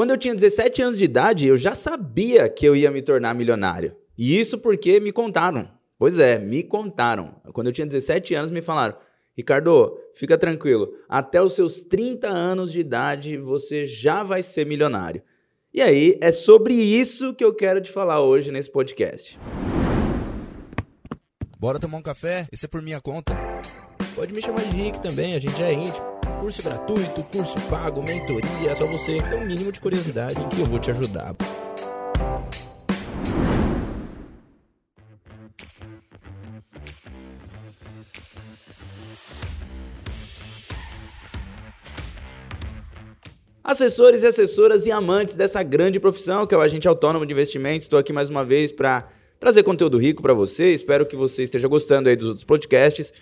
Quando eu tinha 17 anos de idade, eu já sabia que eu ia me tornar milionário. E isso porque me contaram. Pois é, me contaram. Quando eu tinha 17 anos, me falaram: Ricardo, fica tranquilo, até os seus 30 anos de idade você já vai ser milionário. E aí, é sobre isso que eu quero te falar hoje nesse podcast. Bora tomar um café? Esse é por minha conta. Pode me chamar de Rick também, a gente já é íntimo. Curso gratuito, curso pago, mentoria, só você ter um mínimo de curiosidade que eu vou te ajudar. Assessores e assessoras e amantes dessa grande profissão que é o agente autônomo de investimentos, estou aqui mais uma vez para trazer conteúdo rico para você. Espero que você esteja gostando aí dos outros podcasts.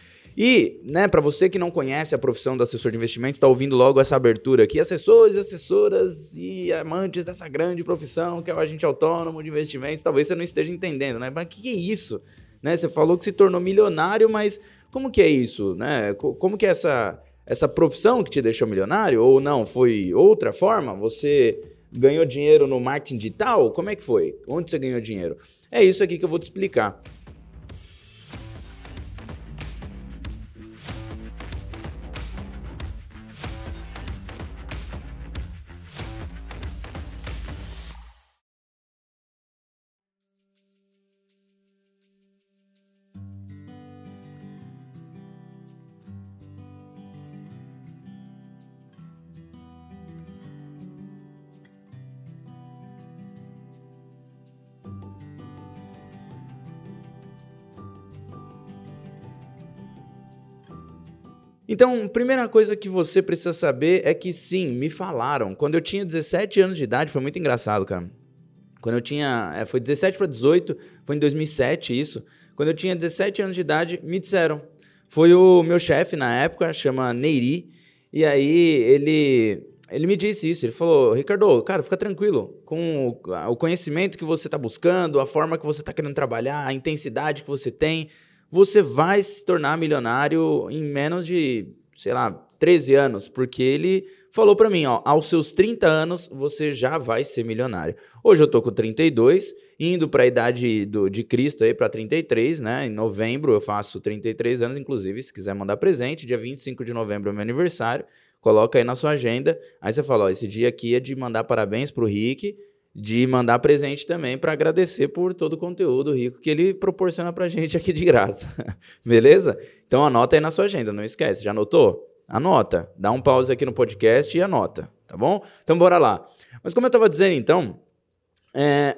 E, né, para você que não conhece a profissão do assessor de investimentos, está ouvindo logo essa abertura aqui, assessores, assessoras e amantes dessa grande profissão que é o agente autônomo de investimentos, talvez você não esteja entendendo, né? Mas o que, é isso? Né? Você falou que se tornou milionário, mas como que é isso, né? Como que é essa essa profissão que te deixou milionário? Ou não, foi outra forma? Você ganhou dinheiro no marketing digital? Como é que foi? Onde você ganhou dinheiro? É isso aqui que eu vou te explicar. Então, primeira coisa que você precisa saber é que sim, me falaram. Quando eu tinha 17 anos de idade, foi muito engraçado, cara. Quando eu tinha. É, foi 17 para 18, foi em 2007 isso. Quando eu tinha 17 anos de idade, me disseram. Foi o meu chefe na época, chama Neiri, e aí ele. Ele me disse isso, ele falou, Ricardo, cara, fica tranquilo, com o conhecimento que você está buscando, a forma que você está querendo trabalhar, a intensidade que você tem, você vai se tornar milionário em menos de, sei lá, 13 anos, porque ele falou para mim, ó, aos seus 30 anos você já vai ser milionário. Hoje eu tô com 32, indo para a idade do, de Cristo aí para 33, né? Em novembro eu faço 33 anos, inclusive, se quiser mandar presente, dia 25 de novembro é meu aniversário. Coloca aí na sua agenda. Aí você fala, ó, esse dia aqui é de mandar parabéns pro Rick de mandar presente também para agradecer por todo o conteúdo rico que ele proporciona para gente aqui de graça. Beleza? Então anota aí na sua agenda, não esquece. Já anotou? Anota. Dá um pause aqui no podcast e anota, tá bom? Então bora lá. Mas como eu estava dizendo então, é,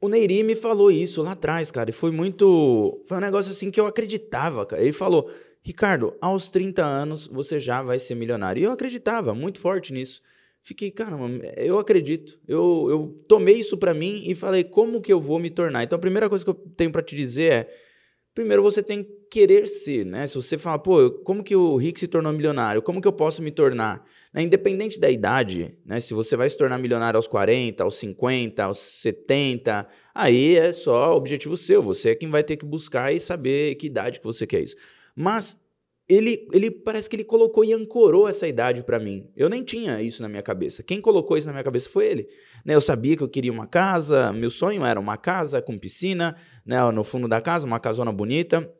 o Neiri me falou isso lá atrás, cara, e foi muito. Foi um negócio assim que eu acreditava, cara. Ele falou: Ricardo, aos 30 anos você já vai ser milionário. E eu acreditava muito forte nisso. Fiquei, caramba, eu acredito. Eu, eu tomei isso para mim e falei, como que eu vou me tornar? Então a primeira coisa que eu tenho para te dizer é, primeiro você tem que querer ser, né? Se você fala, pô, como que o Rick se tornou milionário? Como que eu posso me tornar? Né? Independente da idade, né? Se você vai se tornar milionário aos 40, aos 50, aos 70, aí é só objetivo seu. Você é quem vai ter que buscar e saber que idade que você quer isso. Mas ele, ele parece que ele colocou e ancorou essa idade para mim. Eu nem tinha isso na minha cabeça. Quem colocou isso na minha cabeça foi ele. Né, eu sabia que eu queria uma casa, meu sonho era uma casa com piscina, né, no fundo da casa, uma casona bonita.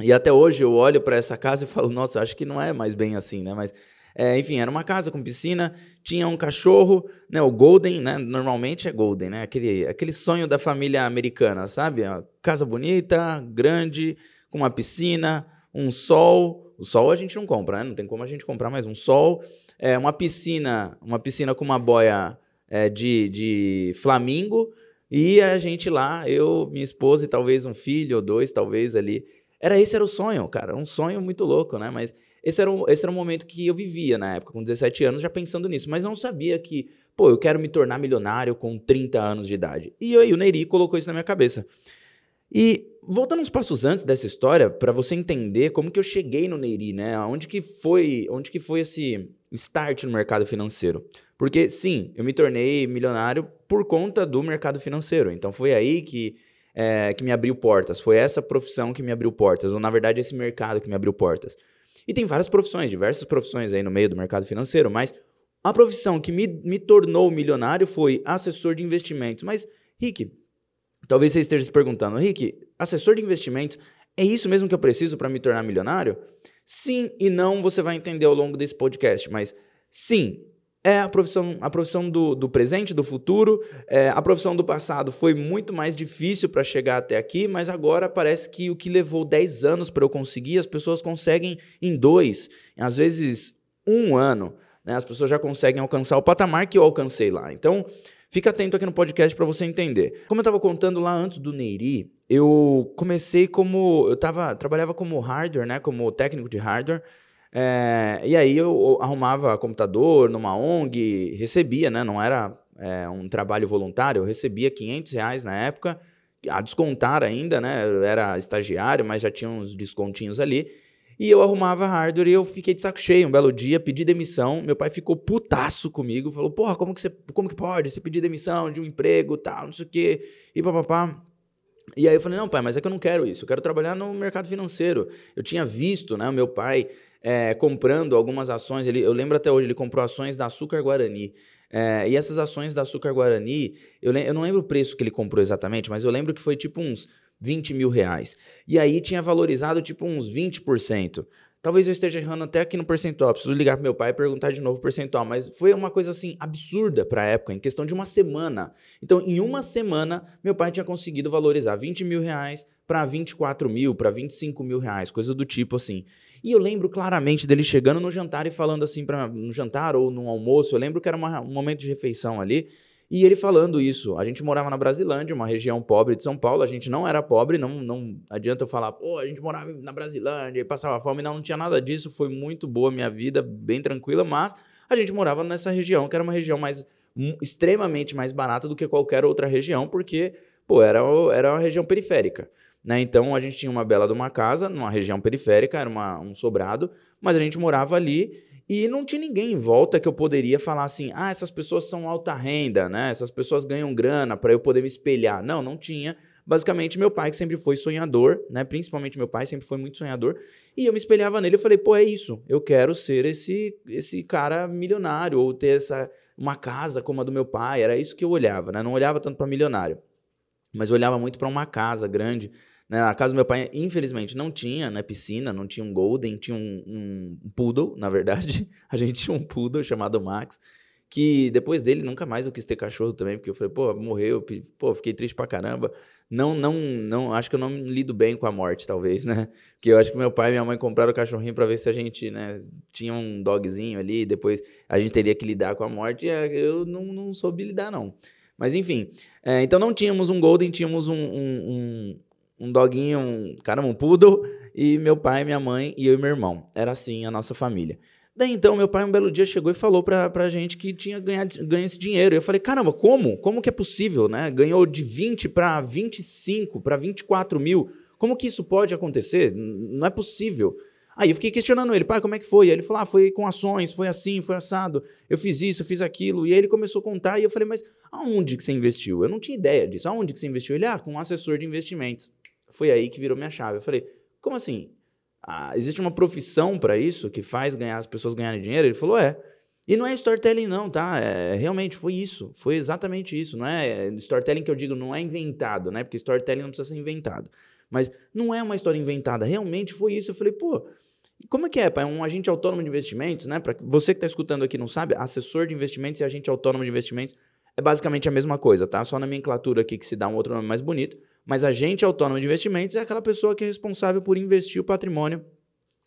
E até hoje eu olho para essa casa e falo, nossa, acho que não é mais bem assim, né? Mas, é, enfim, era uma casa com piscina, tinha um cachorro, né? O Golden, né? Normalmente é Golden, né? Aquele, aquele sonho da família americana, sabe? Uma casa bonita, grande, com uma piscina, um sol. O sol a gente não compra, né? Não tem como a gente comprar mais um sol. É, uma piscina, uma piscina com uma boia é, de, de flamingo. E a gente lá, eu, minha esposa e talvez um filho ou dois, talvez ali. Era esse era o sonho, cara. Um sonho muito louco, né? Mas esse era, o, esse era o momento que eu vivia na época, com 17 anos, já pensando nisso. Mas não sabia que, pô, eu quero me tornar milionário com 30 anos de idade. E aí o Neiri colocou isso na minha cabeça. E voltando uns passos antes dessa história, para você entender como que eu cheguei no Neiri, né? Onde que foi, onde que foi esse start no mercado financeiro? Porque sim, eu me tornei milionário por conta do mercado financeiro. Então foi aí que é, que me abriu portas. Foi essa profissão que me abriu portas, ou na verdade esse mercado que me abriu portas. E tem várias profissões, diversas profissões aí no meio do mercado financeiro, mas A profissão que me, me tornou milionário foi assessor de investimentos. Mas, Rick, talvez você esteja se perguntando, Rick, assessor de investimentos, é isso mesmo que eu preciso para me tornar milionário? Sim e não, você vai entender ao longo desse podcast, mas sim, é a profissão, a profissão do, do presente, do futuro. É, a profissão do passado foi muito mais difícil para chegar até aqui, mas agora parece que o que levou 10 anos para eu conseguir, as pessoas conseguem em dois, às vezes um ano. Né? As pessoas já conseguem alcançar o patamar que eu alcancei lá. Então, fica atento aqui no podcast para você entender. Como eu estava contando lá antes do Neiri, eu comecei como. Eu tava, trabalhava como hardware, né? Como técnico de hardware. É, e aí eu arrumava computador numa ONG, recebia, né? Não era é, um trabalho voluntário, eu recebia 500 reais na época, a descontar ainda, né? Eu era estagiário, mas já tinha uns descontinhos ali. E eu arrumava hardware e eu fiquei de saco cheio. Um belo dia, pedi demissão. Meu pai ficou putaço comigo. Falou, porra, como que, você, como que pode você pedir demissão de um emprego, tal, não sei o quê. E papapá. E aí eu falei, não, pai, mas é que eu não quero isso. Eu quero trabalhar no mercado financeiro. Eu tinha visto, né, meu pai é, comprando algumas ações. Ele, eu lembro até hoje, ele comprou ações da Açúcar Guarani. É, e essas ações da Açúcar Guarani, eu, eu não lembro o preço que ele comprou exatamente, mas eu lembro que foi tipo uns 20 mil reais. E aí tinha valorizado tipo uns 20%. Talvez eu esteja errando até aqui no percentual. Preciso ligar para meu pai e perguntar de novo o percentual. Mas foi uma coisa assim absurda para a época, em questão de uma semana. Então, em uma semana, meu pai tinha conseguido valorizar 20 mil reais para 24 mil, para 25 mil reais, coisa do tipo assim. E eu lembro claramente dele chegando no jantar e falando assim, pra, no jantar ou no almoço, eu lembro que era uma, um momento de refeição ali, e ele falando isso. A gente morava na Brasilândia, uma região pobre de São Paulo, a gente não era pobre, não, não adianta eu falar, pô, a gente morava na Brasilândia e passava fome, não, não tinha nada disso, foi muito boa a minha vida, bem tranquila, mas a gente morava nessa região, que era uma região mais extremamente mais barata do que qualquer outra região, porque, pô, era, era uma região periférica. Né? Então a gente tinha uma bela de uma casa, numa região periférica, era uma, um sobrado, mas a gente morava ali e não tinha ninguém em volta que eu poderia falar assim: ah, essas pessoas são alta renda, né? Essas pessoas ganham grana para eu poder me espelhar. Não, não tinha. Basicamente, meu pai, que sempre foi sonhador, né? Principalmente meu pai, sempre foi muito sonhador. E eu me espelhava nele. Eu falei, pô, é isso. Eu quero ser esse, esse cara milionário, ou ter essa, uma casa como a do meu pai. Era isso que eu olhava, né? Não olhava tanto para milionário, mas olhava muito para uma casa grande né? A casa do meu pai, infelizmente, não tinha né, piscina, não tinha um Golden, tinha um, um Poodle, na verdade. A gente tinha um Poodle chamado Max, que depois dele nunca mais eu quis ter cachorro também, porque eu falei, pô, morreu, pô, fiquei triste pra caramba. Não, não, não, acho que eu não lido bem com a morte, talvez, né? Porque eu acho que meu pai e minha mãe compraram o cachorrinho para ver se a gente, né, tinha um dogzinho ali, depois a gente teria que lidar com a morte, e eu não, não soube lidar, não. Mas enfim, é, então não tínhamos um Golden, tínhamos um, um, um doguinho, um, caramba, um poodle, e meu pai, minha mãe e eu e meu irmão. Era assim a nossa família. Daí então, meu pai um belo dia chegou e falou pra, pra gente que tinha ganhado, ganho esse dinheiro. Eu falei, caramba, como? Como que é possível, né? Ganhou de 20 para 25, para 24 mil. Como que isso pode acontecer? Não é possível. Aí eu fiquei questionando ele, pai, como é que foi? Aí ele falou, ah, foi com ações, foi assim, foi assado, eu fiz isso, eu fiz aquilo. E aí ele começou a contar e eu falei, mas aonde que você investiu? Eu não tinha ideia disso. Aonde que você investiu? Ele, ah, com um assessor de investimentos. Foi aí que virou minha chave. Eu falei, como assim? Ah, existe uma profissão para isso que faz ganhar as pessoas ganharem dinheiro? Ele falou, é. E não é storytelling não, tá? É, realmente foi isso, foi exatamente isso. Não é storytelling que eu digo, não é inventado, né? Porque storytelling não precisa ser inventado. Mas não é uma história inventada, realmente foi isso. Eu falei, pô, como é que é, pai? Um agente autônomo de investimentos, né? Para você que está escutando aqui não sabe, assessor de investimentos e agente autônomo de investimentos é basicamente a mesma coisa, tá? Só nomenclatura aqui que se dá um outro nome mais bonito. Mas agente autônomo de investimentos é aquela pessoa que é responsável por investir o patrimônio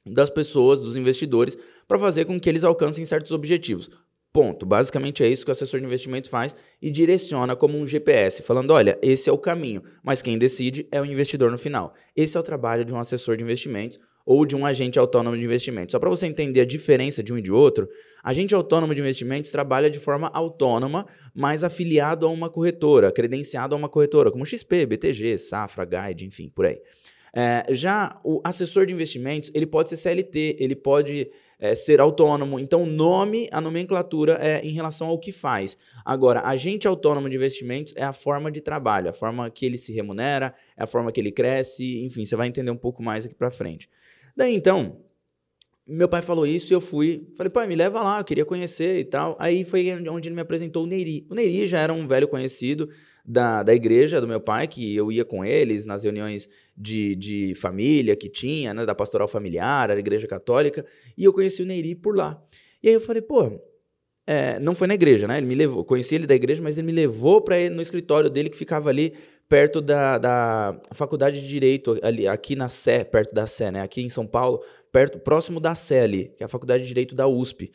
das pessoas, dos investidores, para fazer com que eles alcancem certos objetivos. Ponto. Basicamente é isso que o assessor de investimentos faz e direciona como um GPS, falando: olha, esse é o caminho, mas quem decide é o investidor no final. Esse é o trabalho de um assessor de investimentos ou de um agente autônomo de investimentos. Só para você entender a diferença de um e de outro, agente autônomo de investimentos trabalha de forma autônoma, mas afiliado a uma corretora, credenciado a uma corretora, como XP, BTG, Safra, Guide, enfim, por aí. É, já o assessor de investimentos, ele pode ser CLT, ele pode é, ser autônomo. Então, o nome, a nomenclatura é em relação ao que faz. Agora, agente autônomo de investimentos é a forma de trabalho, a forma que ele se remunera, é a forma que ele cresce, enfim, você vai entender um pouco mais aqui para frente. Daí então, meu pai falou isso e eu fui. Falei, pai, me leva lá, eu queria conhecer e tal. Aí foi onde ele me apresentou o Neiri. O Neiri já era um velho conhecido da, da igreja do meu pai, que eu ia com eles nas reuniões de, de família que tinha, né, da pastoral familiar, era igreja católica, e eu conheci o Neiri por lá. E aí eu falei, pô, é, não foi na igreja, né? Ele me levou, conheci ele da igreja, mas ele me levou para no escritório dele que ficava ali perto da, da faculdade de direito ali, aqui na Sé, perto da Sé, né? Aqui em São Paulo, perto, próximo da Sé ali, que é a faculdade de direito da USP.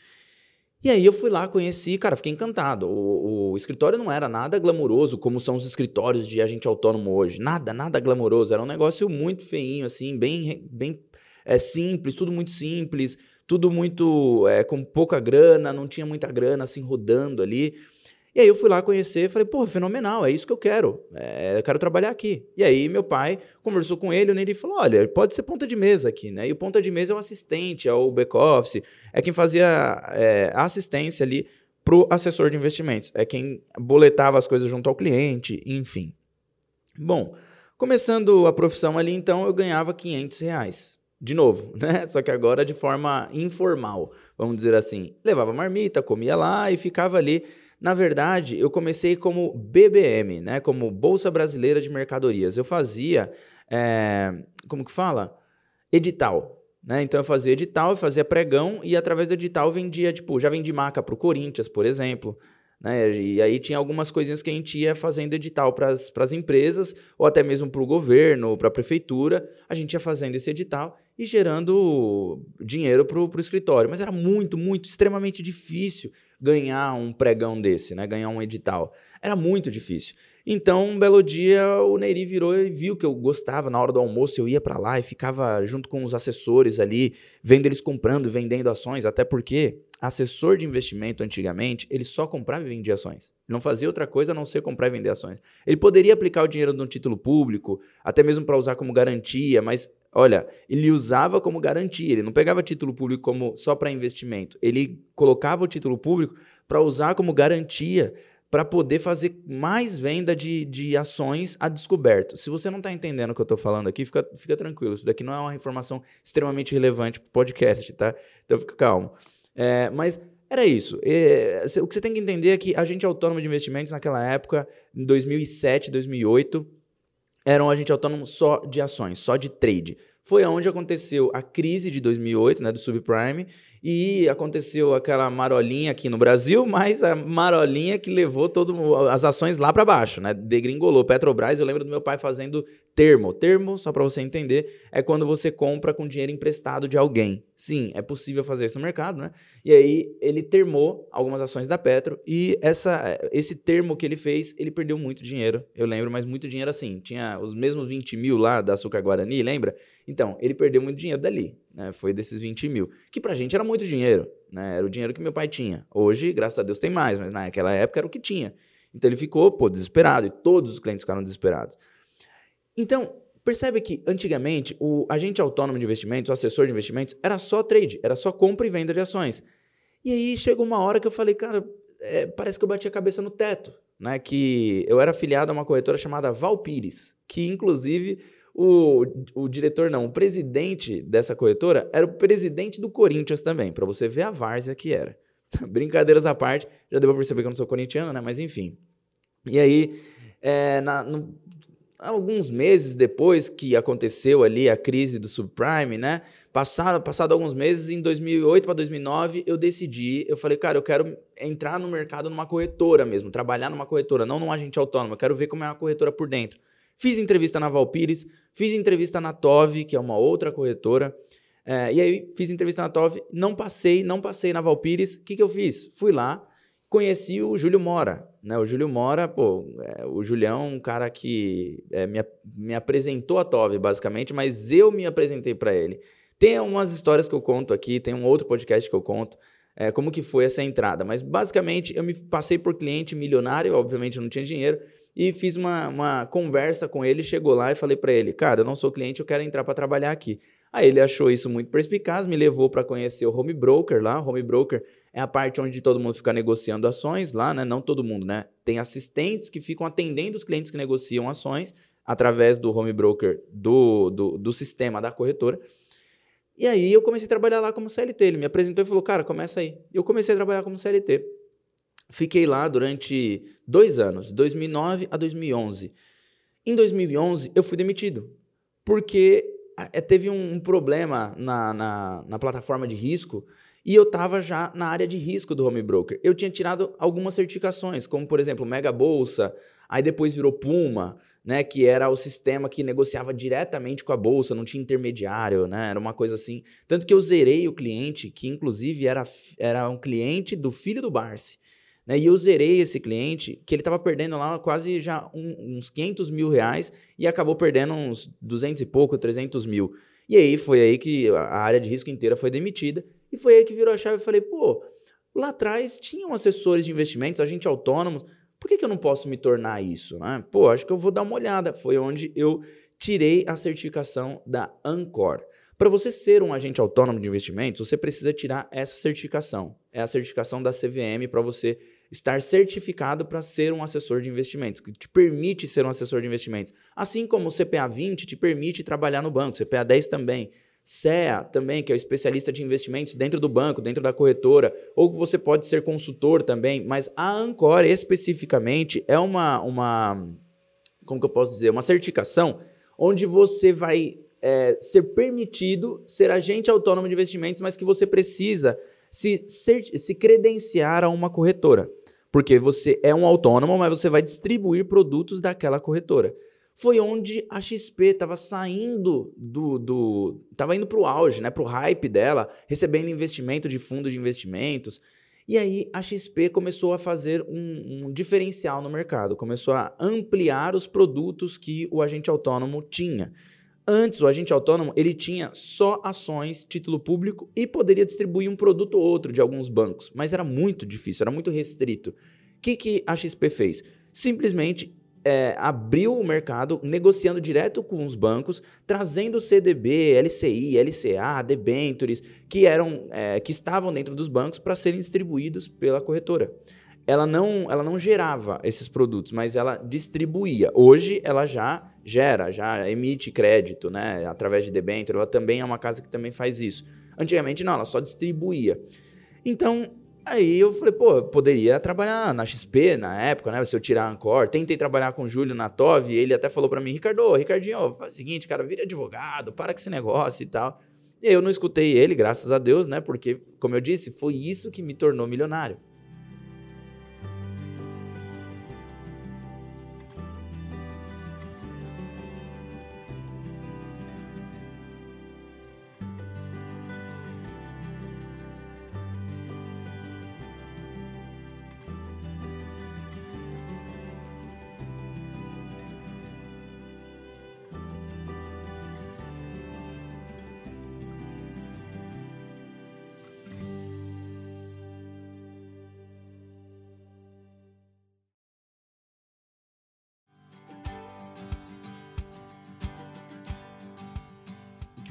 E aí eu fui lá, conheci, cara, fiquei encantado. O, o, escritório não era nada glamuroso como são os escritórios de agente autônomo hoje. Nada, nada glamuroso. Era um negócio muito feinho, assim, bem, bem é, simples, tudo muito simples, tudo muito é, com pouca grana, não tinha muita grana assim rodando ali. E aí eu fui lá conhecer, falei, pô, fenomenal, é isso que eu quero, é, eu quero trabalhar aqui. E aí meu pai conversou com ele, e ele falou, olha, pode ser ponta de mesa aqui, né? E o ponta de mesa é o assistente, é o back-office, é quem fazia é, a assistência ali pro assessor de investimentos, é quem boletava as coisas junto ao cliente, enfim. Bom, começando a profissão ali, então, eu ganhava 500 reais. De novo, né? Só que agora de forma informal, vamos dizer assim. Levava marmita, comia lá e ficava ali na verdade, eu comecei como BBM, né? Como Bolsa Brasileira de Mercadorias. Eu fazia, é, como que fala? Edital. Né? Então eu fazia edital, eu fazia pregão e através do edital vendia, tipo, já vendi maca para o Corinthians, por exemplo. Né? E aí tinha algumas coisinhas que a gente ia fazendo edital para as empresas, ou até mesmo para o governo, para a prefeitura. A gente ia fazendo esse edital e gerando dinheiro para o escritório. Mas era muito, muito, extremamente difícil ganhar um pregão desse, né? Ganhar um edital. Era muito difícil. Então, um belo dia, o Neiri virou e viu que eu gostava. Na hora do almoço, eu ia para lá e ficava junto com os assessores ali, vendo eles comprando vendendo ações. Até porque assessor de investimento, antigamente, ele só comprava e vendia ações. Ele não fazia outra coisa a não ser comprar e vender ações. Ele poderia aplicar o dinheiro no título público, até mesmo para usar como garantia, mas Olha, ele usava como garantia, ele não pegava título público como só para investimento. Ele colocava o título público para usar como garantia para poder fazer mais venda de, de ações a descoberto. Se você não está entendendo o que eu estou falando aqui, fica, fica tranquilo. Isso daqui não é uma informação extremamente relevante para o podcast, tá? Então fica calmo. É, mas era isso. É, o que você tem que entender é que a gente autônomo de investimentos naquela época, em 2007, 2008, era um agente autônomo só de ações, só de trade. Foi onde aconteceu a crise de 2008, né, do subprime, e aconteceu aquela marolinha aqui no Brasil, mas a marolinha que levou todo, as ações lá para baixo, né? Degringolou. Petrobras, eu lembro do meu pai fazendo termo. Termo, só para você entender, é quando você compra com dinheiro emprestado de alguém. Sim, é possível fazer isso no mercado, né? E aí ele termou algumas ações da Petro e essa, esse termo que ele fez, ele perdeu muito dinheiro. Eu lembro, mas muito dinheiro assim. Tinha os mesmos 20 mil lá da Açúcar Guarani, lembra? Então, ele perdeu muito dinheiro dali, né? Foi desses 20 mil. Que pra gente era muito dinheiro, né? Era o dinheiro que meu pai tinha. Hoje, graças a Deus, tem mais, mas naquela época era o que tinha. Então ele ficou, pô, desesperado, e todos os clientes ficaram desesperados. Então, percebe que antigamente o agente autônomo de investimentos, o assessor de investimentos, era só trade, era só compra e venda de ações. E aí chegou uma hora que eu falei, cara, é, parece que eu bati a cabeça no teto, né? Que eu era afiliado a uma corretora chamada Valpires, que inclusive o, o diretor, não, o presidente dessa corretora era o presidente do Corinthians também, para você ver a várzea que era. Brincadeiras à parte, já deu pra perceber que eu não sou corintiano, né? Mas enfim. E aí, é, na, no, alguns meses depois que aconteceu ali a crise do subprime, né? Passado, passado alguns meses, em 2008 para 2009, eu decidi, eu falei, cara, eu quero entrar no mercado numa corretora mesmo, trabalhar numa corretora, não num agente autônomo, eu quero ver como é uma corretora por dentro. Fiz entrevista na Valpires, fiz entrevista na Tove, que é uma outra corretora. É, e aí fiz entrevista na Tove, não passei, não passei na Valpires. O que, que eu fiz? Fui lá, conheci o Júlio Mora. Né? O Júlio Mora, pô, é, o Julião, um cara que é, me, me apresentou a Tove, basicamente, mas eu me apresentei para ele. Tem umas histórias que eu conto aqui, tem um outro podcast que eu conto. É, como que foi essa entrada. Mas basicamente eu me passei por cliente milionário, obviamente eu não tinha dinheiro, e fiz uma, uma conversa com ele, chegou lá e falei para ele, cara, eu não sou cliente, eu quero entrar para trabalhar aqui. Aí ele achou isso muito perspicaz, me levou para conhecer o home broker lá. Home broker é a parte onde todo mundo fica negociando ações lá, né? Não todo mundo, né? Tem assistentes que ficam atendendo os clientes que negociam ações através do home broker do, do, do sistema da corretora. E aí eu comecei a trabalhar lá como CLT. Ele me apresentou e falou, cara, começa aí. Eu comecei a trabalhar como CLT. Fiquei lá durante dois anos, 2009 a 2011. Em 2011, eu fui demitido, porque é, teve um, problema na, na, na plataforma de risco e eu estava já na área de risco do home broker. Eu tinha tirado algumas certificações, como por exemplo, Mega Bolsa, aí depois virou Puma, né, que era o sistema que negociava diretamente com a bolsa, não tinha intermediário, né, era uma coisa assim. Tanto que eu zerei o cliente, que inclusive era, era um cliente do filho do Barsi. Né, e eu zerei esse cliente, que ele estava perdendo lá quase já um, uns 500 mil reais e acabou perdendo uns 200 e pouco, 300 mil. E aí foi aí que a área de risco inteira foi demitida e foi aí que virou a chave e falei, pô, lá atrás tinham assessores de investimentos, agentes autônomos, por que, que eu não posso me tornar isso? Né? Pô, acho que eu vou dar uma olhada. Foi onde eu tirei a certificação da Ancor. Para você ser um agente autônomo de investimentos, você precisa tirar essa certificação. É a certificação da CVM para você estar certificado para ser um assessor de investimentos, que te permite ser um assessor de investimentos. Assim como o CPA 20 te permite trabalhar no banco, CPA 10 também. CEA também, que é o especialista de investimentos dentro do banco, dentro da corretora, ou você pode ser consultor também, mas a Ancor especificamente é uma, uma como que eu posso dizer, uma certificação onde você vai é, ser permitido ser agente autônomo de investimentos, mas que você precisa se, se credenciar a uma corretora. Porque você é um autônomo, mas você vai distribuir produtos daquela corretora foi onde a XP estava saindo do, do estava indo para o auge, né, para o hype dela, recebendo investimento de fundos de investimentos. E aí a XP começou a fazer um, um, diferencial no mercado, começou a ampliar os produtos que o agente autônomo tinha. Antes, o agente autônomo ele tinha só ações, título público e poderia distribuir um produto ou outro de alguns bancos, mas era muito difícil, era muito restrito. O que, que a XP fez? Simplesmente é, abriu o mercado negociando direto com os bancos, trazendo CDB, LCI, LCA, debentures, que, eram, é, que estavam dentro dos bancos para serem distribuídos pela corretora. Ela não, ela não gerava esses produtos, mas ela distribuía. Hoje ela já gera, já emite crédito, né, através de debênture. Ela também é uma casa que também faz isso. Antigamente não, ela só distribuía. Então, Aí eu falei, pô, eu poderia trabalhar na XP na época, né? Se eu tirar a Ancor. Tentei trabalhar com o Júlio na TOV, ele até falou para mim, Ricardo, Ricardinho, faz o seguinte, cara, vira advogado, para com esse negócio e tal. E eu não escutei ele, graças a Deus, né? Porque, como eu disse, foi isso que me tornou milionário.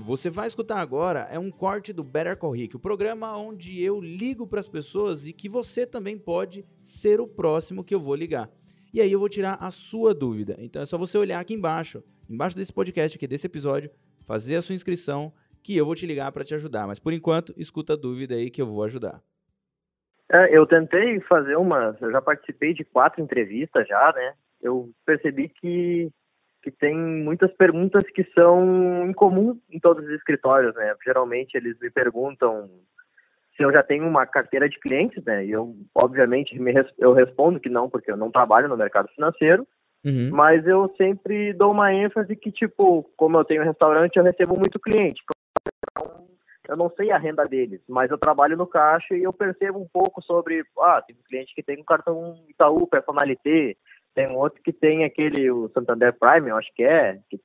Que você vai escutar agora é um corte do Better Call Rick, o programa onde eu ligo para as pessoas e que você também pode ser o próximo que eu vou ligar. E aí eu vou tirar a sua dúvida. Então é só você olhar aqui embaixo, embaixo desse podcast aqui, desse episódio, fazer a sua inscrição, que eu vou te ligar para te ajudar. Mas por enquanto, escuta a dúvida aí que eu vou ajudar. É, eu tentei fazer uma, eu já participei de quatro entrevistas já, né? Eu percebi que que tem muitas perguntas que são em comum em todos os escritórios, né? Geralmente eles me perguntam se eu já tenho uma carteira de clientes, né? E eu, obviamente, me, eu respondo que não, porque eu não trabalho no mercado financeiro. Uhum. Mas eu sempre dou uma ênfase que, tipo, como eu tenho restaurante, eu recebo muito cliente. Então, eu não sei a renda deles, mas eu trabalho no caixa e eu percebo um pouco sobre, ah, tem um cliente que tem um cartão Itaú, personalité, tem um outro que tem aquele, o Santander Prime, eu acho que é, que,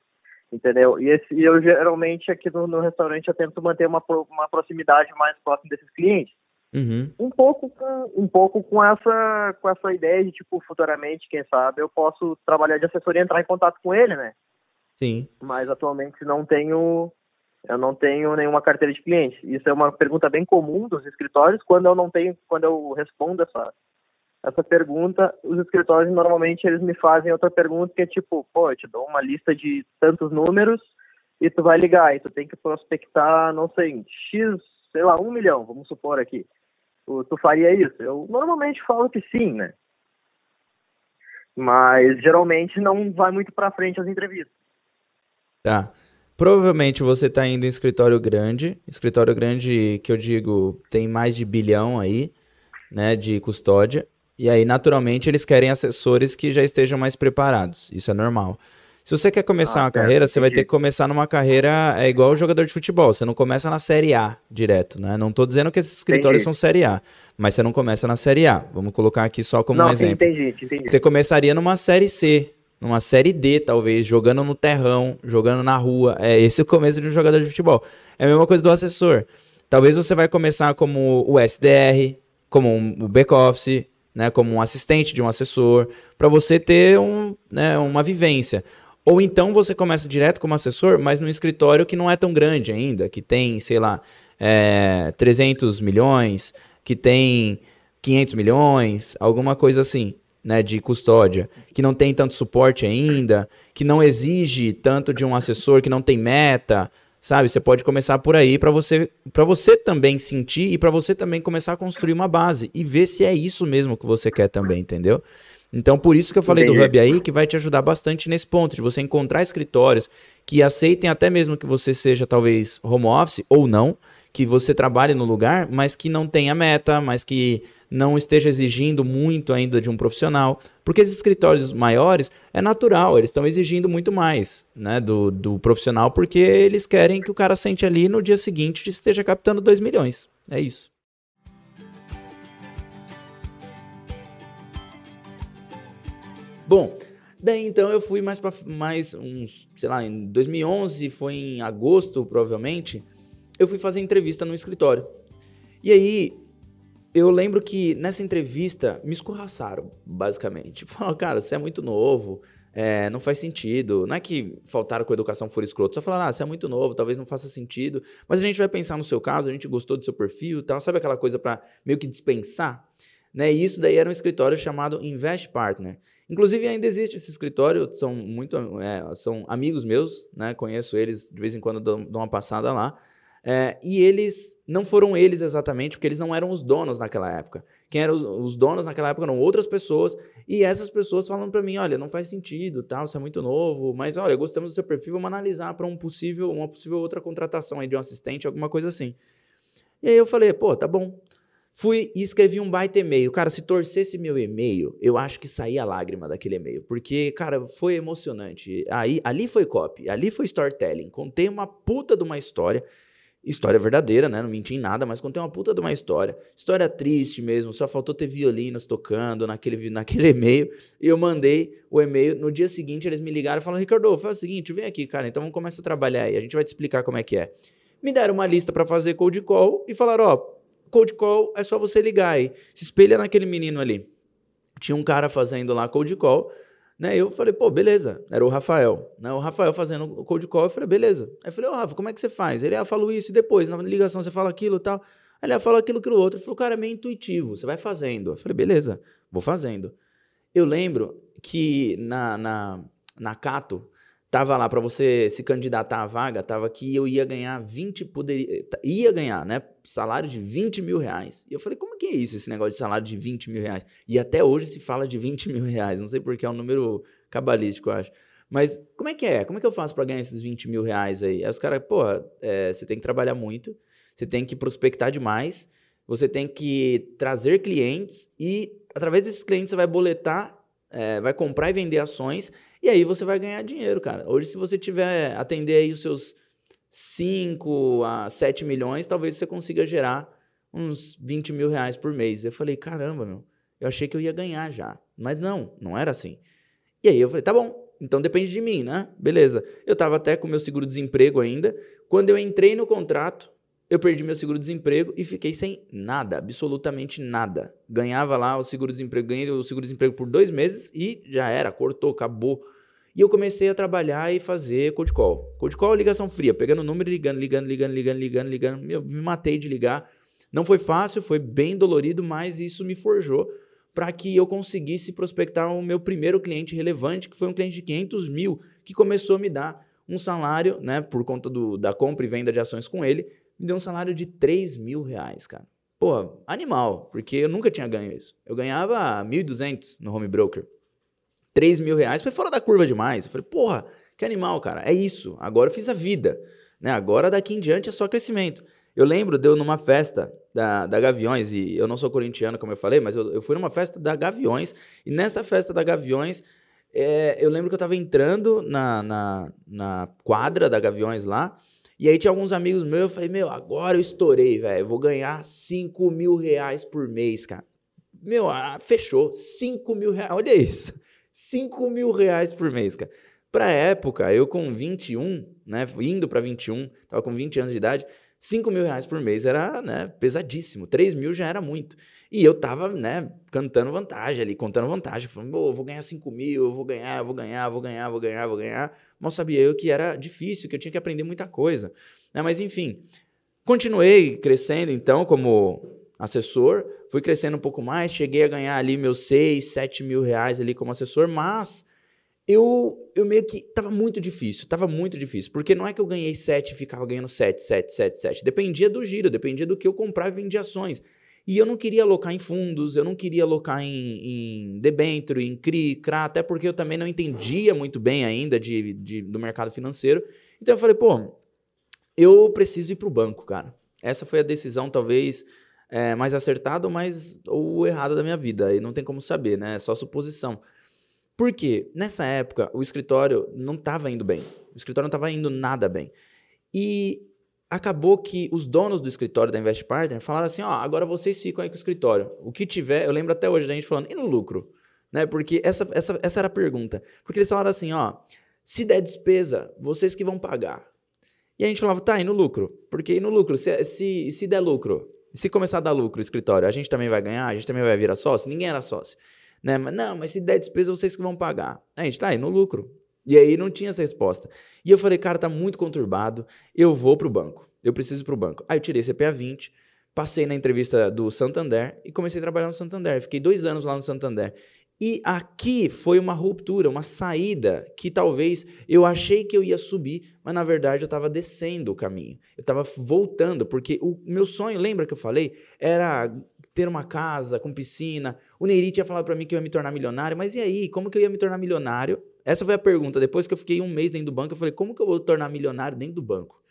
entendeu? E, esse, e eu geralmente aqui no, no, restaurante eu tento manter uma, uma proximidade mais próxima desses clientes. Uhum. Um pouco com um pouco com essa com essa ideia de tipo futuramente quem sabe eu posso trabalhar de assessoria e entrar em contato com ele né sim mas atualmente não tenho eu não tenho nenhuma carteira de cliente isso é uma pergunta bem comum dos escritórios quando eu não tenho quando eu respondo essa essa pergunta, os escritórios normalmente eles me fazem outra pergunta que é tipo, pô, eu te dou uma lista de tantos números e tu vai ligar, e tu tem que prospectar, não sei, X, sei lá, um milhão, vamos supor aqui. Tu, tu faria isso? Eu normalmente falo que sim, né? Mas geralmente não vai muito para frente as entrevistas. Tá. Provavelmente você está indo em escritório grande, escritório grande que eu digo tem mais de bilhão aí, né, de custódia. E aí, naturalmente, eles querem assessores que já estejam mais preparados. Isso é normal. Se você quer começar Ah, uma carreira, você vai ter que começar numa carreira é igual o jogador de futebol. Você não começa na Série A direto, né? Não tô dizendo que esses escritórios Entendi. são Série A, mas você não começa na Série A. Vamos colocar aqui só como não, um exemplo. entendi, entendi. Você começaria numa série C, numa série D, talvez, jogando no terrão, jogando na rua. É esse o começo de um jogador de futebol. É a mesma coisa do assessor. Talvez você vai começar como o SDR, como um, o back-office, né, como um assistente de um assessor, para você ter um, né, uma vivência. Ou então você começa direto como assessor, mas num escritório que não é tão grande ainda, que tem, sei lá, é, 300 milhões, que tem 500 milhões, alguma coisa assim, né, de custódia, que não tem tanto suporte ainda, que não exige tanto de um assessor, que não tem meta, sabe? Você pode começar por aí para você, para você também sentir e para você também começar a construir uma base e ver se é isso mesmo que você quer também, entendeu? Então, por isso que eu falei do Entendi. Hub aí, que vai te ajudar bastante nesse ponto, de você encontrar escritórios que aceitem até mesmo que você seja talvez home office ou não, que você trabalhe no lugar, mas que não tenha meta, mas que não esteja exigindo muito ainda de um profissional. Porque esses escritórios maiores, é natural, eles estão exigindo muito mais né, do, do profissional, porque eles querem que o cara sente ali no dia seguinte esteja captando 2 milhões. É isso. Bom, daí então eu fui mais para mais uns, sei lá, em 2011, foi em agosto provavelmente, eu fui fazer entrevista no escritório. E aí eu lembro que nessa entrevista me escorraçaram, basicamente. Falaram, cara, você é muito novo, é, não faz sentido. Não é que faltaram com a educação for escroto, só falaram, ah, você é muito novo, talvez não faça sentido. Mas a gente vai pensar no seu caso, a gente gostou do seu perfil e tal. Sabe aquela coisa para meio que dispensar? Né? E isso daí era um escritório chamado Invest Partner. Inclusive ainda existe esse escritório, são muito, é, são amigos meus, né? Conheço eles de vez em quando dou, dou uma passada lá. É, e eles não foram eles exatamente, porque eles não eram os donos naquela época. Quem eram os, os donos naquela época eram outras pessoas, e essas pessoas falam para mim, olha, não faz sentido, tal, você é muito novo, mas olha, gostamos do seu perfil, vamos analisar para um possível, uma possível outra contratação aí de um assistente, alguma coisa assim. E aí eu falei, pô, tá bom. Fui e escrevi um baita e-mail. Cara, se torcesse meu e-mail, eu acho que saía lágrima daquele e-mail. Porque, cara, foi emocionante. Aí, ali foi copy, ali foi storytelling. Contei uma puta de uma história. História verdadeira, né? Não menti em nada, mas contei uma puta de uma história. História triste mesmo, só faltou ter violinos tocando naquele, naquele e-mail. E eu mandei o e-mail. No dia seguinte, eles me ligaram e falaram: Ricardo, faz o seguinte, vem aqui, cara. Então vamos começar a trabalhar aí. A gente vai te explicar como é que é. Me deram uma lista para fazer cold call e falaram: ó, cold call é só você ligar aí. Se espelha naquele menino ali. Tinha um cara fazendo lá cold call, né? Eu falei, pô, beleza. Era o Rafael, né? O Rafael fazendo o cold call, eu falei, beleza. Aí eu falei, ô Rafa, como é que você faz? Ele, ah, eu falo isso e depois, na ligação você fala aquilo e tal. Aí ele, ah, fala aquilo, aquilo outro. Ele falou, cara, é meio intuitivo, você vai fazendo. Eu falei, beleza, vou fazendo. Eu lembro que na, na, na Cato, tava lá para você se candidatar à vaga, tava que eu ia ganhar 20, poderia, ia ganhar, né, salário de 20 mil reais. E eu falei, como que é isso, esse negócio de salário de 20 mil reais? E até hoje se fala de 20 mil reais, não sei porque é um número cabalístico, eu acho. Mas como é que é? Como é que eu faço para ganhar esses 20 mil reais aí? Aí os caras, pô, é, você tem que trabalhar muito, você tem que prospectar demais, você tem que trazer clientes e através desses clientes você vai boletar, é, vai comprar e vender ações e aí você vai ganhar dinheiro, cara. Hoje, se você tiver atender aí os seus 5 a 7 milhões, talvez você consiga gerar uns 20 mil reais por mês. Eu falei, caramba, meu, eu achei que eu ia ganhar já. Mas não, não era assim. E aí eu falei, tá bom, então depende de mim, né? Beleza. Eu tava até com meu seguro-desemprego ainda. Quando eu entrei no contrato, eu perdi meu seguro-desemprego e fiquei sem nada, absolutamente nada. Ganhava lá o seguro-desemprego, ganhei o seguro-desemprego por dois meses e já era, cortou, acabou. E eu comecei a trabalhar e fazer cold call. Cold call é ligação fria, pegando o número e ligando, ligando, ligando, ligando, ligando, ligando. Meu, me matei de ligar. Não foi fácil, foi bem dolorido, mas isso me forjou para que eu conseguisse prospectar o meu primeiro cliente relevante, que foi um cliente de 500 mil, que começou a me dar um salário, né, por conta do, da compra e venda de ações com ele, me deu um salário de 3 mil reais, cara. Pô, animal, porque eu nunca tinha ganho isso. Eu ganhava 1.200 no home broker. 3 mil reais foi fora da curva demais. Eu falei, porra, que animal, cara. É isso. Agora eu fiz a vida. Né? Agora daqui em diante é só crescimento. Eu lembro, deu numa festa da, da Gaviões, e eu não sou corintiano, como eu falei, mas eu, eu fui numa festa da Gaviões, e nessa festa da Gaviões, é, eu lembro que eu tava entrando na, na, na quadra da Gaviões lá, e aí tinha alguns amigos meus, eu falei, meu, agora eu estourei, velho, vou ganhar 5 mil reais por mês, cara. Meu, ah, fechou, 5 mil reais, olha isso, 5 mil reais por mês, cara. Pra época, eu com 21, né, indo pra 21, tava com 20 anos de idade, 5 mil reais por mês era, né, pesadíssimo, 3 mil já era muito. E eu tava, né, cantando vantagem ali, contando vantagem, falando, vou ganhar 5 mil, eu vou ganhar, eu vou ganhar, vou ganhar, vou ganhar, vou ganhar mal sabia eu que era difícil, que eu tinha que aprender muita coisa. Né? Mas, enfim, continuei crescendo, então, como assessor, fui crescendo um pouco mais, cheguei a ganhar ali meus 6, 7 mil reais ali como assessor, mas eu, eu meio que tava muito difícil, tava muito difícil, porque não é que eu ganhei 7 e ficava ganhando 7, 7, 7, 7, dependia do giro, dependia do que eu comprava e vendia ações. E eu não queria alocar em fundos, eu não queria alocar em, em debênture, em CRI, CRA, até porque eu também não entendia muito bem ainda de, de do mercado financeiro. Então eu falei, pô, eu preciso ir para o banco, cara. Essa foi a decisão, talvez, é, mais acertada mais, ou errada da minha vida. E não tem como saber, né? É só suposição. Por quê? Nessa época, o escritório não estava indo bem. O escritório não estava indo nada bem. E acabou que os donos do escritório da Invest Partner falaram assim: ó, agora vocês ficam aí com o escritório. O que tiver, eu lembro até hoje da gente falando, e no lucro? Né? Porque essa, essa, essa era a pergunta. Porque eles falaram assim: ó, se der despesa, vocês que vão pagar. E a gente falava, tá, e no lucro? Porque e no lucro, se, se, se der lucro, se começar a dar lucro o escritório, a gente também vai ganhar, a gente também vai virar sócio? Ninguém era sócio. Né? Mas, não, mas se der despesa, vocês que vão pagar. A gente tá aí no lucro. E aí não tinha essa resposta. E eu falei, cara, tá muito conturbado, eu vou pro banco. Eu preciso pro banco. Aí eu tirei CPA 20, passei na entrevista do Santander e comecei a trabalhar no Santander. Fiquei dois anos lá no Santander. E aqui foi uma ruptura, uma saída que talvez eu achei que eu ia subir, mas na verdade eu estava descendo o caminho. Eu estava voltando, porque o meu sonho, lembra que eu falei? Era ter uma casa com piscina. O Neiri tinha falado para mim que eu ia me tornar milionário, mas e aí? Como que eu ia me tornar milionário essa foi a pergunta. Depois que eu fiquei um mês dentro do banco, eu falei, como que eu vou tornar milionário dentro do banco?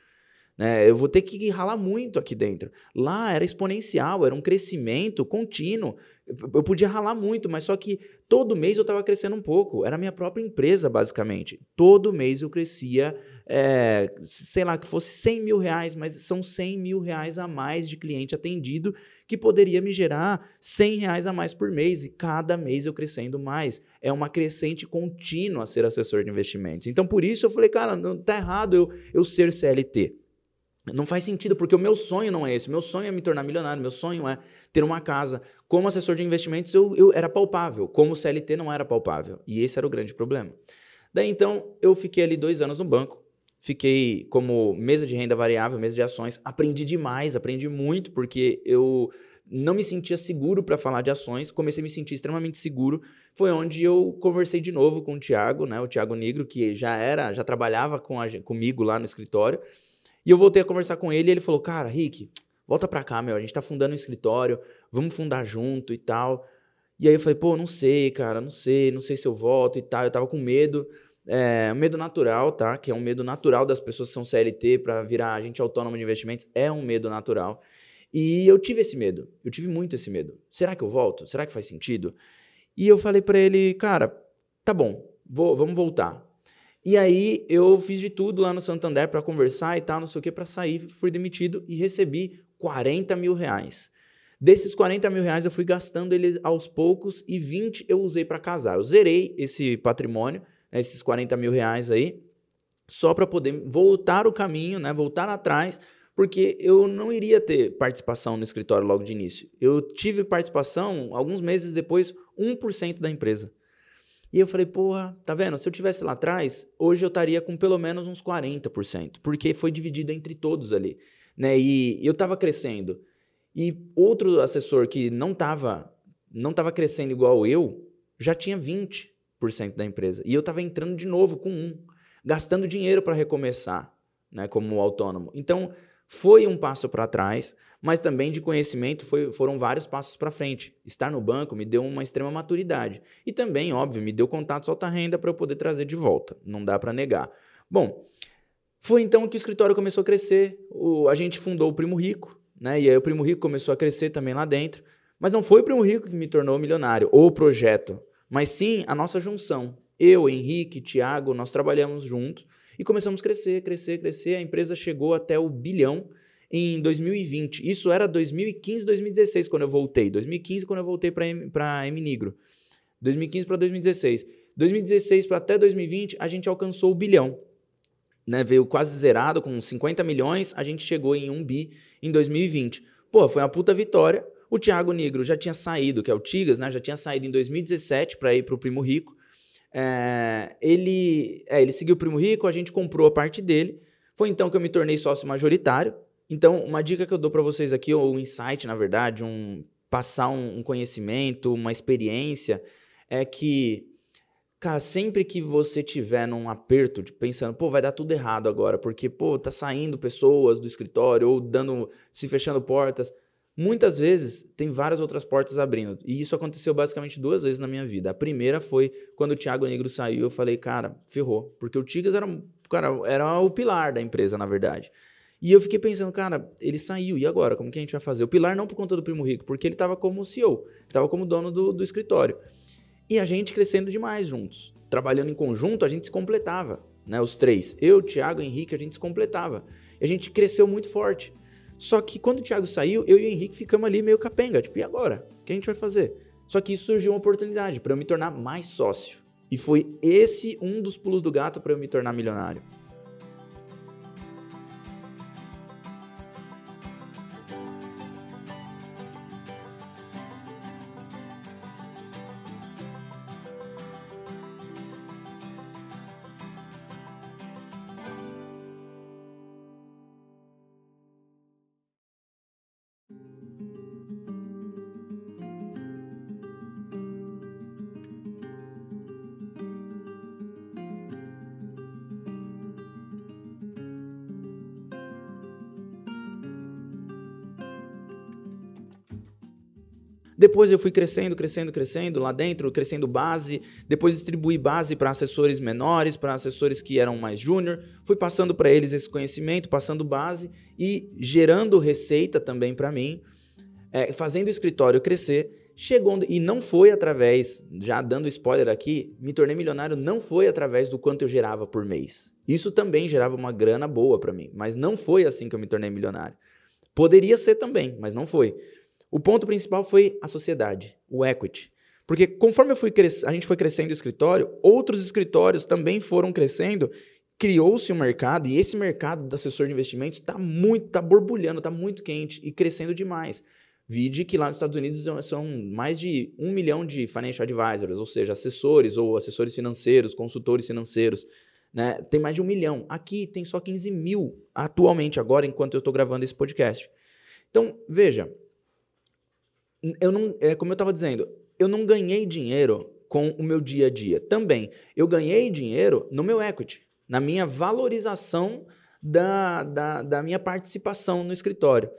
Né? Eu vou ter que ralar muito aqui dentro. Lá era exponencial, era um crescimento contínuo. Eu podia ralar muito, mas só que todo mês eu estava crescendo um pouco. Era a minha própria empresa, basicamente. Todo mês eu crescia, é, sei lá, que fosse 100 mil reais, mas são 100 mil reais a mais de cliente atendido que poderia me gerar 100 reais a mais por mês e cada mês eu crescendo mais. É uma crescente contínua ser assessor de investimentos. Então, por isso eu falei, cara, não tá errado eu, eu ser CLT. Não faz sentido, porque o meu sonho não é esse. Meu sonho é me tornar milionário. Meu sonho é ter uma casa. Como assessor de investimentos, eu, eu era palpável. Como CLT, não era palpável. E esse era o grande problema. Daí, então, eu fiquei ali dois anos no banco. Fiquei como mesa de renda variável, mesa de ações. Aprendi demais, aprendi muito, porque eu não me sentia seguro para falar de ações. Comecei a me sentir extremamente seguro. Foi onde eu conversei de novo com o Thiago, né? O Thiago Negro, que já era, já trabalhava com a, comigo lá no escritório. E eu voltei a conversar com ele e ele falou: Cara, Rick, volta pra cá, meu. A gente tá fundando um escritório, vamos fundar junto e tal. E aí eu falei: Pô, não sei, cara, não sei, não sei se eu volto e tal. Eu tava com medo. É, um medo natural, tá? Que é um medo natural das pessoas que são CLT para virar agente autônomo de investimentos. É um medo natural. E eu tive esse medo. Eu tive muito esse medo. Será que eu volto? Será que faz sentido? E eu falei para ele, cara, tá bom, vou, vamos voltar. E aí eu fiz de tudo lá no Santander para conversar e tal, não sei o que, para sair. Fui demitido e recebi 40 mil reais. Desses 40 mil reais eu fui gastando eles aos poucos e 20 eu usei para casar. Eu zerei esse patrimônio né, esses 40 mil reais aí, só para poder voltar o caminho, né, voltar atrás, porque eu não iria ter participação no escritório logo de início. Eu tive participação, alguns meses depois, 1% da empresa. E eu falei, porra, tá vendo? Se eu tivesse lá atrás, hoje eu estaria com pelo menos uns 40%, porque foi dividido entre todos ali, né? E eu estava crescendo. E outro assessor que não estava não tava crescendo igual eu, já tinha 20 da empresa. E eu estava entrando de novo com um. gastando dinheiro para recomeçar, né, como autônomo. Então, foi um passo para trás, mas também de conhecimento foi, foram vários passos para frente. Estar no banco me deu uma extrema maturidade. E também, óbvio, me deu contatos alta renda para eu poder trazer de volta. Não dá para negar. Bom, foi então que o escritório começou a crescer. O, a gente fundou o Primo Rico, né? E aí o Primo Rico começou a crescer também lá dentro. Mas não foi o Primo Rico que me tornou milionário, ou o projeto, mas sim a nossa junção. Eu, Henrique, Tiago, nós trabalhamos juntos e começamos a crescer, crescer, crescer. A empresa chegou até o bilhão em 2020. Isso era 2015, 2016 quando eu voltei. 2015 quando eu voltei para a Mnigro. 2015 para 2016. 2016 para até 2020 a gente alcançou o bilhão. Né, veio quase zerado com 50 milhões, a gente chegou em 1 bi em 2020. Pô, foi uma puta vitória. O Thiago Negro já tinha saído, que é o Tigas, né? Já tinha saído em 2017 para ir para o Primo Rico. É, ele, é, ele seguiu o Primo Rico, a gente comprou a parte dele. Foi então que eu me tornei sócio majoritário. Então, uma dica que eu dou para vocês aqui, ou um insight, na verdade, um passar um, um conhecimento, uma experiência, é que, cara, sempre que você tiver num aperto, de pensando, pô, vai dar tudo errado agora, porque, pô, tá saindo pessoas do escritório ou dando, se fechando portas, Muitas vezes tem várias outras portas abrindo. E isso aconteceu basicamente duas vezes na minha vida. A primeira foi quando o Thiago Negro saiu, eu falei, cara, ferrou. Porque o Tigas era, cara, era o pilar da empresa, na verdade. E eu fiquei pensando, cara, ele saiu, e agora? Como que a gente vai fazer? O pilar não por conta do Primo Rico, porque ele estava como CEO, estava como dono do, do escritório. E a gente crescendo demais juntos. Trabalhando em conjunto, a gente se completava, né? Os três. Eu, Thiago, Henrique, a gente se completava. E a gente cresceu muito forte. Só que quando o Thiago saiu, eu e o Henrique ficamos ali meio capenga. Tipo, e agora? O que a gente vai fazer? Só que isso surgiu uma oportunidade para eu me tornar mais sócio. E foi esse um dos pulos do gato para eu me tornar milionário. Depois eu fui crescendo, crescendo, crescendo lá dentro, crescendo base, depois distribuí base para assessores menores, para assessores que eram mais júnior, fui passando para eles esse conhecimento, passando base e gerando receita também para mim, é, fazendo o escritório crescer. Chegou e não foi através, já dando spoiler aqui, me tornei milionário não foi através do quanto eu gerava por mês. Isso também gerava uma grana boa para mim, mas não foi assim que eu me tornei milionário. Poderia ser também, mas não foi. O ponto principal foi a sociedade, o equity. Porque conforme a gente foi crescendo o escritório, outros escritórios também foram crescendo, criou-se um mercado, e esse mercado do assessor de investimentos está muito, está borbulhando, está muito quente e crescendo demais. Vide que lá nos Estados Unidos são mais de um milhão de financial advisors, ou seja, assessores ou assessores financeiros, consultores financeiros. Né? Tem mais de um milhão. Aqui tem só 15 mil atualmente, agora, enquanto eu estou gravando esse podcast. Então, veja, eu não, é como eu estava dizendo, eu não ganhei dinheiro com o meu dia a dia. Também, eu ganhei dinheiro no meu equity, na minha valorização da, da, da minha participação no escritório.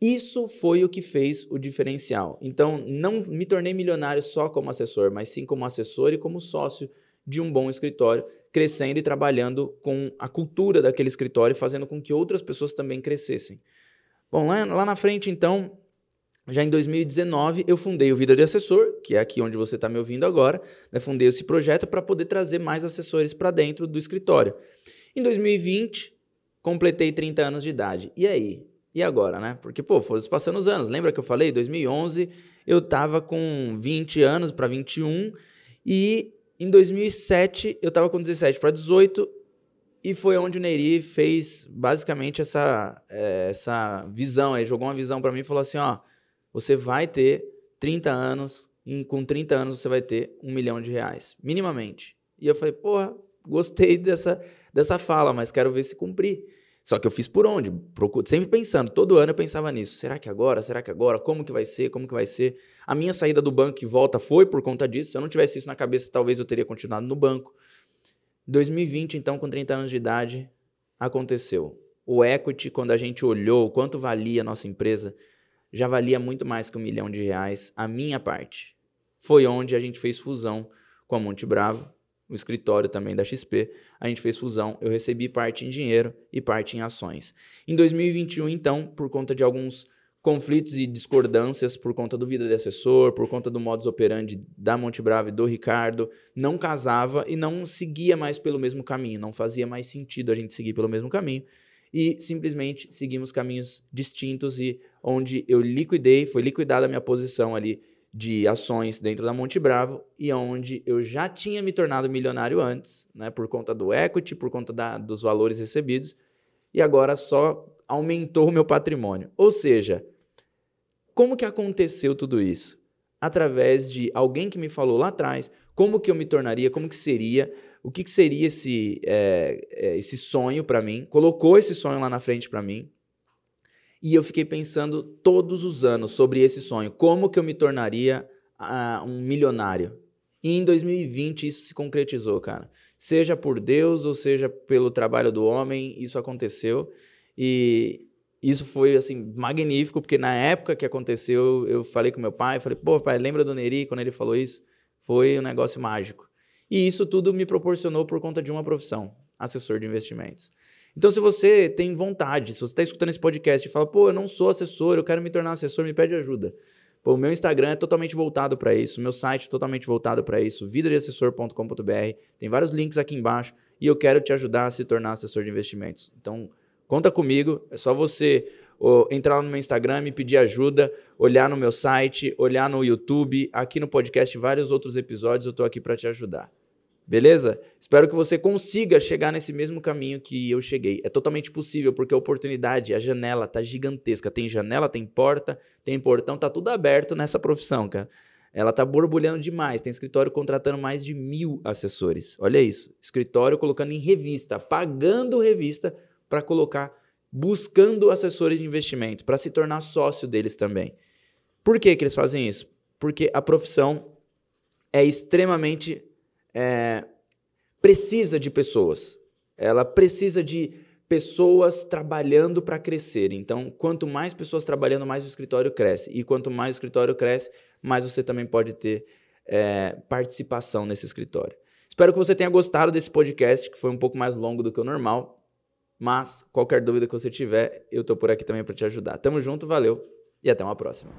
Isso foi o que fez o diferencial. Então, não me tornei milionário só como assessor, mas sim como assessor e como sócio de um bom escritório, crescendo e trabalhando com a cultura daquele escritório, fazendo com que outras pessoas também crescessem. Bom, lá, lá na frente, então, já em 2019, eu fundei o Vida de Assessor, que é aqui onde você está me ouvindo agora. Né? Fundei esse projeto para poder trazer mais assessores para dentro do escritório. Em 2020, completei 30 anos de idade. E aí? E agora, né? Porque, pô, foram passando os anos. Lembra que eu falei? 2011, eu estava com 20 anos para 21. E em 2007, eu estava com 17 para 18. E foi onde o Neri fez basicamente essa, é, essa visão aí. Jogou uma visão para mim e falou assim: ó você vai ter 30 anos, com 30 anos você vai ter um milhão de reais, minimamente. E eu falei, porra, gostei dessa, dessa fala, mas quero ver se cumprir. Só que eu fiz por onde? Sempre pensando, todo ano eu pensava nisso. Será que agora? Será que agora? Como que vai ser? Como que vai ser? A minha saída do banco e volta foi por conta disso. Se eu não tivesse isso na cabeça, talvez eu teria continuado no banco. 2020, então, com 30 anos de idade, aconteceu. O equity, quando a gente olhou quanto valia a nossa empresa, já valia muito mais que um milhão de reais a minha parte. Foi onde a gente fez fusão com a Monte Bravo, o escritório também da XP. A gente fez fusão, eu recebi parte em dinheiro e parte em ações. Em 2021, então, por conta de alguns conflitos e discordâncias por conta do vida de assessor, por conta do modus operandi da Monte Bravo e do Ricardo, não casava e não seguia mais pelo mesmo caminho, não fazia mais sentido a gente seguir pelo mesmo caminho e simplesmente seguimos caminhos distintos e onde eu liquidei, foi liquidada a minha posição ali de ações dentro da Monte Bravo e onde eu já tinha me tornado milionário antes, né, por conta do equity, por conta da, dos valores recebidos, e agora só aumentou o meu patrimônio. Ou seja, como que aconteceu tudo isso? Através de alguém que me falou lá atrás como que eu me tornaria, como que seria, o que, que seria esse, é, esse sonho para mim, colocou esse sonho lá na frente para mim, e eu fiquei pensando todos os anos sobre esse sonho, como que eu me tornaria uh, um milionário. E em 2020 isso se concretizou, cara. Seja por Deus ou seja pelo trabalho do homem, isso aconteceu. E, isso foi, assim, magnífico, porque na época que aconteceu, eu falei com meu pai, falei, pô, pai, lembra do Neri quando ele falou isso? Foi um negócio mágico. E isso tudo me proporcionou por conta de uma profissão, assessor de investimentos. Então, se você tem vontade, se você está escutando esse podcast e fala, pô, eu não sou assessor, eu quero me tornar assessor, me pede ajuda. Pô, o meu Instagram é totalmente voltado para isso, meu site é totalmente voltado para isso, vidadeassessor.com.br. Tem vários links aqui embaixo e eu quero te ajudar a se tornar assessor de investimentos. Então, Conta comigo, é só você entrar no meu Instagram, me pedir ajuda, olhar no meu site, olhar no YouTube, aqui no podcast, vários outros episódios, eu estou aqui para te ajudar. Beleza? Espero que você consiga chegar nesse mesmo caminho que eu cheguei. É totalmente possível, porque a oportunidade, a janela tá gigantesca. Tem janela, tem porta, tem portão, tá tudo aberto nessa profissão, cara. Ela tá borbulhando demais. Tem escritório contratando mais de mil assessores. Olha isso. Escritório colocando em revista, pagando revista para colocar buscando assessores de investimento, para se tornar sócio deles também. Por que, que eles fazem isso? Porque a profissão é extremamente. É, precisa de pessoas. Ela precisa de pessoas trabalhando para crescer. Então, quanto mais pessoas trabalhando, mais o escritório cresce. E quanto mais o escritório cresce, mais você também pode ter é, participação nesse escritório. Espero que você tenha gostado desse podcast, que foi um pouco mais longo do que o normal. Mas qualquer dúvida que você tiver, eu tô por aqui também para te ajudar. Tamo junto, valeu e até uma próxima.